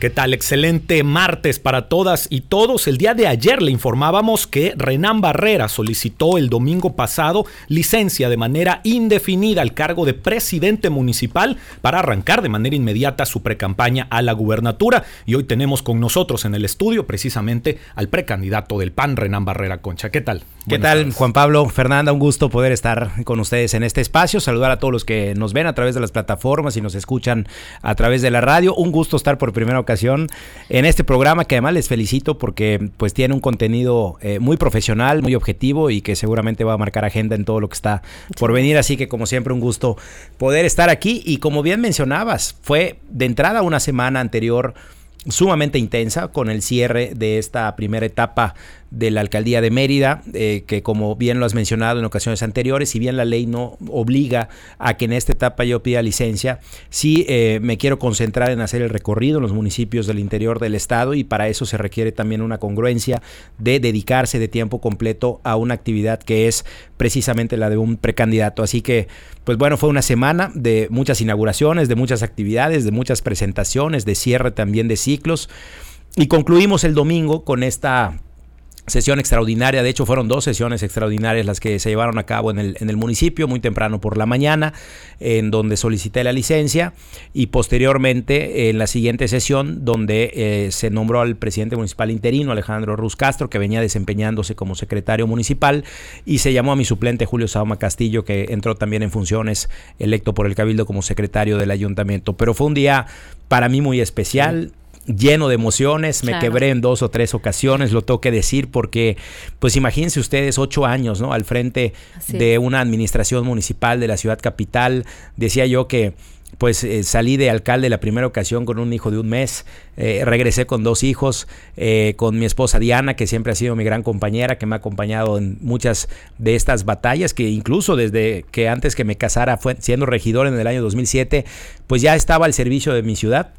¿Qué tal? Excelente martes para todas y todos. El día de ayer le informábamos que Renan Barrera solicitó el domingo pasado licencia de manera indefinida al cargo de presidente municipal para arrancar de manera inmediata su precampaña a la gubernatura. Y hoy tenemos con nosotros en el estudio precisamente al precandidato del PAN, Renan Barrera Concha. ¿Qué tal? ¿Qué tal, Juan Pablo? Fernanda, un gusto poder estar con ustedes en este espacio. Saludar a todos los que nos ven a través de las plataformas y nos escuchan a través de la radio. Un gusto estar por primera ocasión en este programa que además les felicito porque pues tiene un contenido eh, muy profesional, muy objetivo y que seguramente va a marcar agenda en todo lo que está por venir. Así que como siempre un gusto poder estar aquí y como bien mencionabas, fue de entrada una semana anterior sumamente intensa con el cierre de esta primera etapa de la alcaldía de Mérida, eh, que como bien lo has mencionado en ocasiones anteriores, si bien la ley no obliga a que en esta etapa yo pida licencia, sí eh, me quiero concentrar en hacer el recorrido en los municipios del interior del estado y para eso se requiere también una congruencia de dedicarse de tiempo completo a una actividad que es precisamente la de un precandidato. Así que, pues bueno, fue una semana de muchas inauguraciones, de muchas actividades, de muchas presentaciones, de cierre también de ciclos. Y concluimos el domingo con esta sesión extraordinaria, de hecho fueron dos sesiones extraordinarias las que se llevaron a cabo en el, en el municipio, muy temprano por la mañana, en donde solicité la licencia y posteriormente en la siguiente sesión donde eh, se nombró al presidente municipal interino, Alejandro Ruz Castro, que venía desempeñándose como secretario municipal, y se llamó a mi suplente Julio Sauma Castillo, que entró también en funciones, electo por el Cabildo como secretario del ayuntamiento. Pero fue un día para mí muy especial lleno de emociones, me quebré en dos o tres ocasiones, lo tengo que decir, porque pues imagínense ustedes ocho años, ¿no? Al frente de una administración municipal de la ciudad capital, decía yo que pues eh, salí de alcalde la primera ocasión con un hijo de un mes, eh, regresé con dos hijos, eh, con mi esposa Diana, que siempre ha sido mi gran compañera, que me ha acompañado en muchas de estas batallas, que incluso desde que antes que me casara, fue, siendo regidor en el año 2007, pues ya estaba al servicio de mi ciudad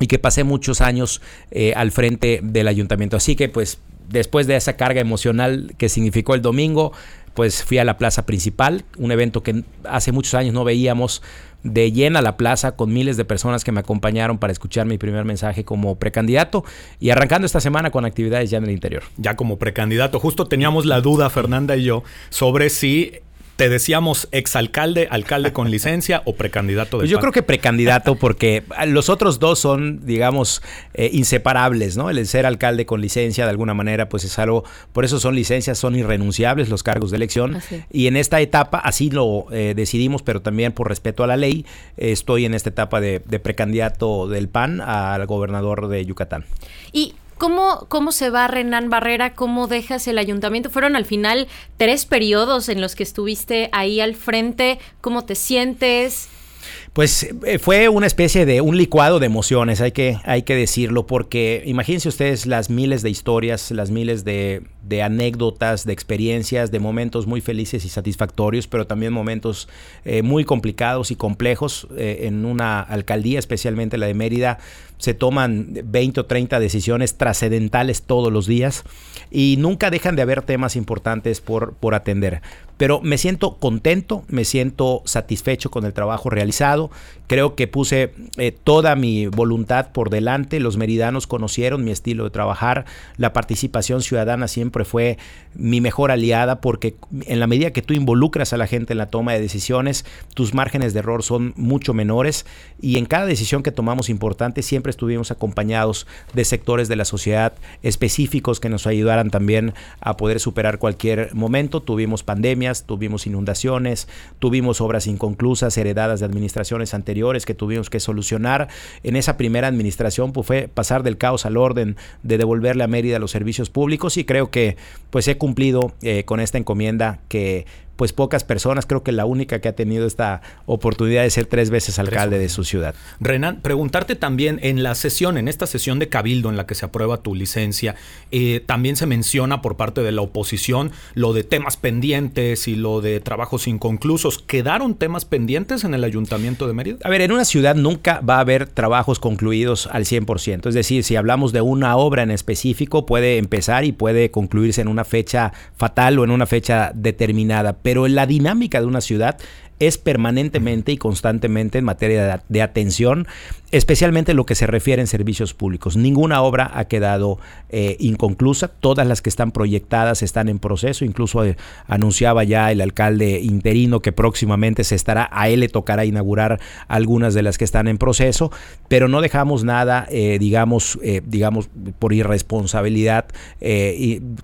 y que pasé muchos años eh, al frente del ayuntamiento. Así que pues después de esa carga emocional que significó el domingo, pues fui a la plaza principal, un evento que hace muchos años no veíamos de llena la plaza con miles de personas que me acompañaron para escuchar mi primer mensaje como precandidato y arrancando esta semana con actividades ya en el interior. Ya como precandidato, justo teníamos la duda Fernanda y yo sobre si te decíamos exalcalde, alcalde con licencia o precandidato de pues Yo creo que precandidato porque los otros dos son, digamos, eh, inseparables, ¿no? El ser alcalde con licencia de alguna manera, pues es algo, por eso son licencias, son irrenunciables los cargos de elección. Y en esta etapa así lo eh, decidimos, pero también por respeto a la ley, estoy en esta etapa de, de precandidato del PAN al gobernador de Yucatán. Y ¿Cómo, ¿Cómo se va Renan Barrera? ¿Cómo dejas el ayuntamiento? Fueron al final tres periodos en los que estuviste ahí al frente. ¿Cómo te sientes? Pues eh, fue una especie de un licuado de emociones, hay que, hay que decirlo, porque imagínense ustedes las miles de historias, las miles de, anécdotas, de experiencias, de momentos muy felices y satisfactorios, pero también momentos eh, muy complicados y complejos eh, en una alcaldía, especialmente la de Mérida, se toman 20 o 30 decisiones trascendentales todos los días y nunca dejan de haber temas importantes por, por atender. Pero me siento contento, me siento satisfecho con el trabajo realizado. Creo que puse eh, toda mi voluntad por delante. Los meridanos conocieron mi estilo de trabajar. La participación ciudadana siempre fue mi mejor aliada porque en la medida que tú involucras a la gente en la toma de decisiones, tus márgenes de error son mucho menores y en cada decisión que tomamos importante siempre estuvimos acompañados de sectores de la sociedad específicos que nos ayudaran también a poder superar cualquier momento. Tuvimos pandemias, tuvimos inundaciones, tuvimos obras inconclusas heredadas de administraciones anteriores que tuvimos que solucionar. En esa primera administración pues, fue pasar del caos al orden, de devolverle a Mérida los servicios públicos y creo que pues he cumplido eh, con esta encomienda que pues pocas personas, creo que la única que ha tenido esta oportunidad de ser tres veces alcalde de su ciudad. Renan, preguntarte también en la sesión, en esta sesión de Cabildo en la que se aprueba tu licencia, eh, también se menciona por parte de la oposición lo de temas pendientes y lo de trabajos inconclusos. ¿Quedaron temas pendientes en el Ayuntamiento de Mérida? A ver, en una ciudad nunca va a haber trabajos concluidos al 100%. Es decir, si hablamos de una obra en específico, puede empezar y puede concluirse en una fecha fatal o en una fecha determinada pero la dinámica de una ciudad es permanentemente y constantemente en materia de, atención, especialmente lo que se refiere en servicios públicos. Ninguna obra ha quedado eh, inconclusa, todas las que están proyectadas están en proceso, incluso eh, anunciaba ya el alcalde interino que próximamente se estará, a él le tocará inaugurar algunas de las que están en proceso, pero no dejamos nada, eh, digamos, digamos, por irresponsabilidad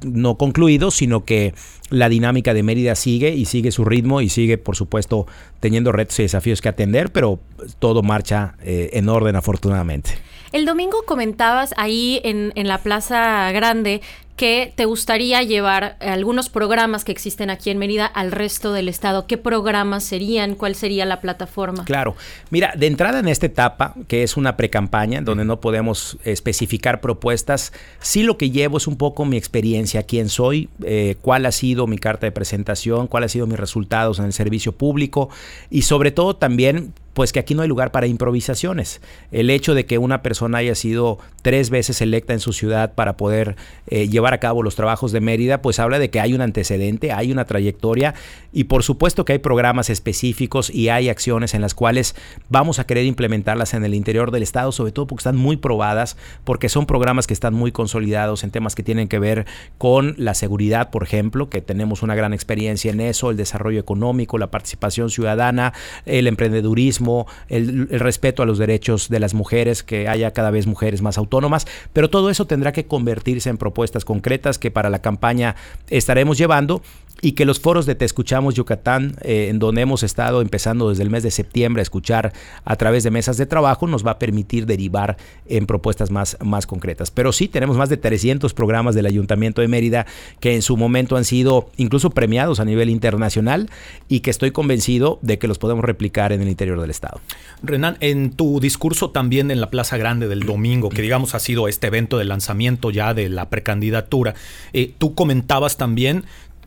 no concluido, sino que la dinámica de Mérida sigue y sigue su ritmo y sigue, por supuesto, teniendo retos y desafíos que atender, pero todo marcha eh, en orden afortunadamente. El domingo comentabas ahí en, en la Plaza Grande que te gustaría llevar algunos programas que existen aquí en Mérida al resto del estado. ¿Qué programas serían? ¿Cuál sería la plataforma? Claro. Mira, de entrada en esta etapa, que es una precampaña, donde no podemos especificar propuestas, sí lo que llevo es un poco mi experiencia, quién soy, eh, cuál ha sido mi carta de presentación, cuál ha sido mis resultados en el servicio público y sobre todo también pues que aquí no hay lugar para improvisaciones. El hecho de que una persona haya sido tres veces electa en su ciudad para poder eh, llevar a cabo los trabajos de Mérida, pues habla de que hay un antecedente, hay una trayectoria y por supuesto que hay programas específicos y hay acciones en las cuales vamos a querer implementarlas en el interior del Estado, sobre todo porque están muy probadas, porque son programas que están muy consolidados en temas que tienen que ver con la seguridad, por ejemplo, que tenemos una gran experiencia en eso, el desarrollo económico, la participación ciudadana, el emprendedurismo, el, respeto a los derechos de las mujeres, que haya cada vez mujeres más autónomas, pero todo eso tendrá que convertirse en propuestas concretas que para la campaña estaremos llevando y que los foros de Te Escuchamos Yucatán, eh, en donde hemos estado empezando desde el mes de septiembre a escuchar a través de mesas de trabajo, nos va a permitir derivar en propuestas más, más concretas. Pero sí, tenemos más de 300 programas del Ayuntamiento de Mérida que en su momento han sido incluso premiados a nivel internacional y que estoy convencido de que los podemos replicar en el interior del Estado. Renan, en tu discurso también en la Plaza Grande del domingo, que digamos ha sido este evento de lanzamiento ya de la precandidatura, eh, tú comentabas también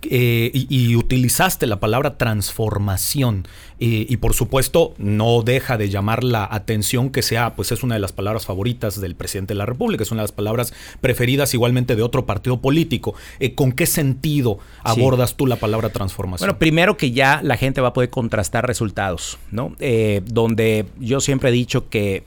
eh, y, utilizaste la palabra transformación eh, y por supuesto no deja de llamar la atención que sea, pues es una de las palabras favoritas del presidente de la República, es una de las palabras preferidas igualmente de otro partido político. Eh, ¿Con qué sentido abordas tú la palabra transformación? Bueno, primero que ya la gente va a poder contrastar resultados, ¿no? donde yo siempre he dicho que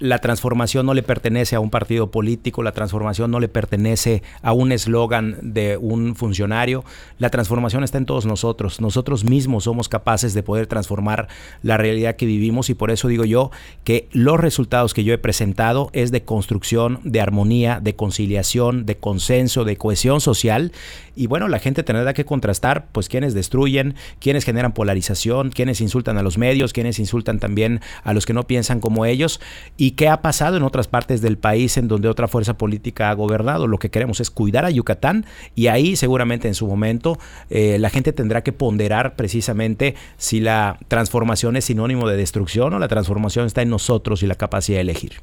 la transformación no le pertenece a un partido político, la transformación no le pertenece a un eslogan de un funcionario, la transformación está en todos nosotros, nosotros mismos somos capaces de poder transformar la realidad que vivimos y por eso digo yo que los resultados que yo he presentado es de construcción, de armonía, de conciliación, de consenso, de cohesión social. Y bueno, la gente tendrá que contrastar pues quienes destruyen, quienes generan polarización, quienes insultan a los medios, quienes insultan también a los que no piensan como ellos. Y y qué ha pasado en otras partes del país en donde otra fuerza política ha gobernado. Lo que queremos es cuidar a Yucatán y ahí seguramente en su momento eh, la gente tendrá que ponderar precisamente si la transformación es sinónimo de destrucción o la transformación está en nosotros y la capacidad de elegir.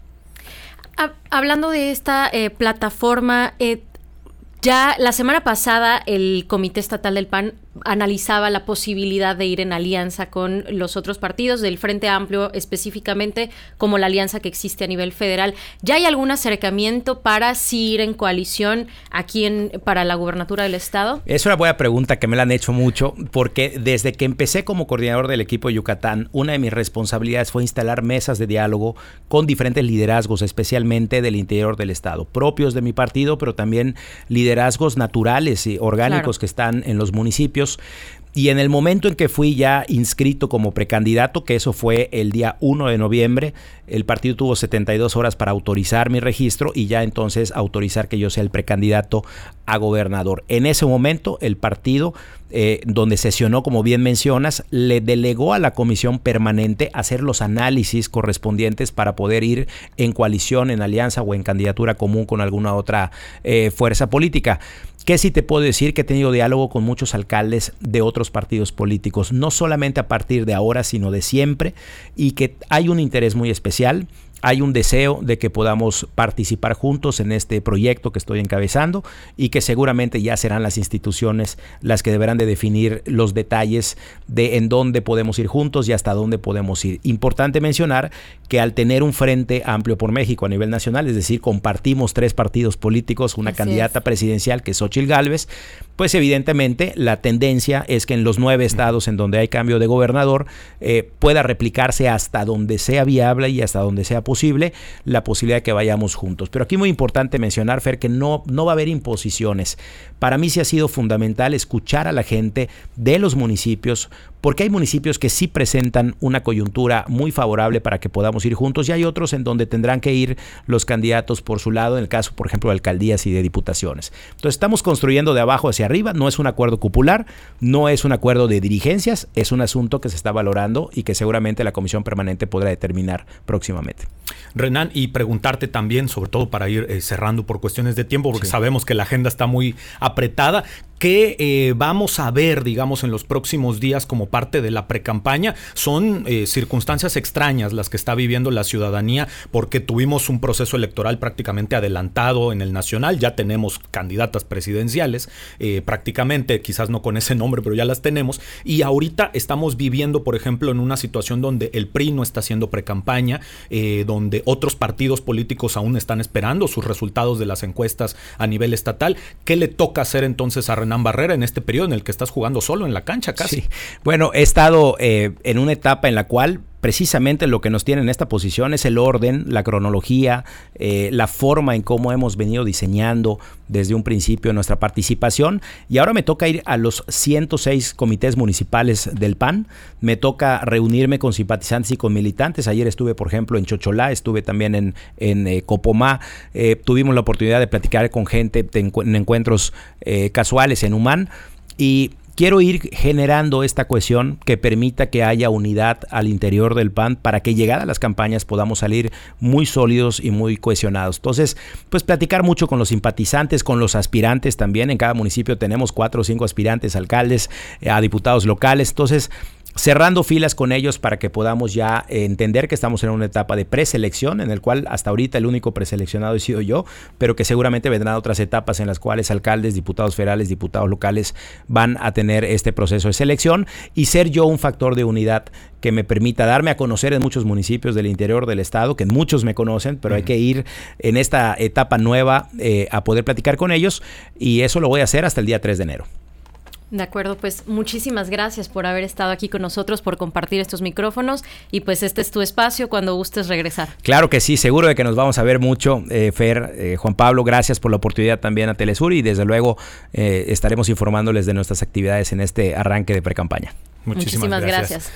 Hablando de esta eh, plataforma, eh, ya la semana pasada el Comité Estatal del PAN analizaba la posibilidad de ir en alianza con los otros partidos del Frente Amplio específicamente como la alianza que existe a nivel federal. ¿Ya hay algún acercamiento para si ir en coalición aquí en, para la gubernatura del estado? Es una buena pregunta que me la han hecho mucho porque desde que empecé como coordinador del equipo de Yucatán, una de mis responsabilidades fue instalar mesas de diálogo con diferentes liderazgos, especialmente del interior del estado, propios de mi partido, pero también liderazgos liderazgos naturales y orgánicos que están en los municipios. Y en el momento en que fui ya inscrito como precandidato, que eso fue el día 1 de noviembre, el partido tuvo 72 horas para autorizar mi registro y ya entonces autorizar que yo sea el precandidato a gobernador. En ese momento el partido, eh, donde sesionó, como bien mencionas, le delegó a la comisión permanente hacer los análisis correspondientes para poder ir en coalición, en alianza o en candidatura común con alguna otra eh, fuerza política que sí te puedo decir que he tenido diálogo con muchos alcaldes de otros partidos políticos, no solamente a partir de ahora, sino de siempre, y que hay un interés muy especial hay un deseo de que podamos participar juntos en este proyecto que estoy encabezando y que seguramente ya serán las instituciones las que deberán de definir los detalles de en dónde podemos ir juntos y hasta dónde podemos ir. Importante mencionar que al tener un frente amplio por México a nivel nacional, es decir, compartimos tres partidos políticos, una candidata presidencial que es Xochil Gálvez, pues evidentemente la tendencia es que en los nueve estados en donde hay cambio de gobernador eh, pueda replicarse hasta donde sea viable y hasta donde sea posible la posibilidad de que vayamos juntos. Pero aquí muy importante mencionar, Fer, que no, no va a haber imposiciones. Para mí sí ha sido fundamental escuchar a la gente de los municipios, porque hay municipios que sí presentan una coyuntura muy favorable para que podamos ir juntos y hay otros en donde tendrán que ir los candidatos por su lado, en el caso, por ejemplo, de alcaldías y de diputaciones. Entonces estamos construyendo de abajo hacia arriba, no es un acuerdo cupular, no es un acuerdo de dirigencias, es un asunto que se está valorando y que seguramente la Comisión Permanente podrá determinar próximamente. Renan, y preguntarte también, sobre todo para ir eh, cerrando por cuestiones de tiempo, porque sabemos que la agenda está muy apretada, ¿qué eh, vamos a ver, digamos, en los próximos días como parte de la precampaña? Son eh, circunstancias extrañas las que está viviendo la ciudadanía, porque tuvimos un proceso electoral prácticamente adelantado en el nacional, ya tenemos candidatas presidenciales, prácticamente, quizás no con ese nombre, pero ya las tenemos, y ahorita estamos viviendo, por ejemplo, en una situación donde el PRI no está haciendo precampaña, donde donde otros partidos políticos aún están esperando sus resultados de las encuestas a nivel estatal. ¿Qué le toca hacer entonces a Renan Barrera en este periodo en el que estás jugando solo en la cancha casi? Bueno, he estado eh, en una etapa en la cual precisamente lo que nos tiene en esta posición es el orden, la cronología, eh, la forma en cómo hemos venido diseñando desde un principio nuestra participación. Y ahora me toca ir a los 106 comités municipales del PAN. Me toca reunirme con simpatizantes y con militantes. Ayer estuve, por ejemplo, en Chocholá, estuve también en, eh, Copomá. Eh, tuvimos la oportunidad de platicar con gente en, encuentros casuales en Humán. Y quiero ir generando esta cohesión que permita que haya unidad al interior del PAN para que llegada a las campañas podamos salir muy sólidos y muy cohesionados. Entonces, pues platicar mucho con los simpatizantes, con los aspirantes también. En cada municipio tenemos cuatro o cinco aspirantes, alcaldes, eh, a diputados locales. Entonces, cerrando filas con ellos para que podamos ya entender que estamos en una etapa de preselección, en el cual hasta ahorita el único preseleccionado he sido yo, pero que seguramente vendrán otras etapas en las cuales alcaldes, diputados federales, diputados locales van a tener este proceso de selección y ser yo un factor de unidad que me permita darme a conocer en muchos municipios del interior del estado, que muchos me conocen, pero hay que ir en esta etapa nueva eh, a poder platicar con ellos y eso lo voy a hacer hasta el día 3 de enero. De acuerdo, pues muchísimas gracias por haber estado aquí con nosotros, por compartir estos micrófonos y pues este es tu espacio cuando gustes regresar. Claro que sí, seguro de que nos vamos a ver mucho, eh, Fer, eh, Juan Pablo, gracias por la oportunidad también a Telesur y desde luego eh, estaremos informándoles de nuestras actividades en este arranque de precampaña. Muchísimas, Muchísimas gracias.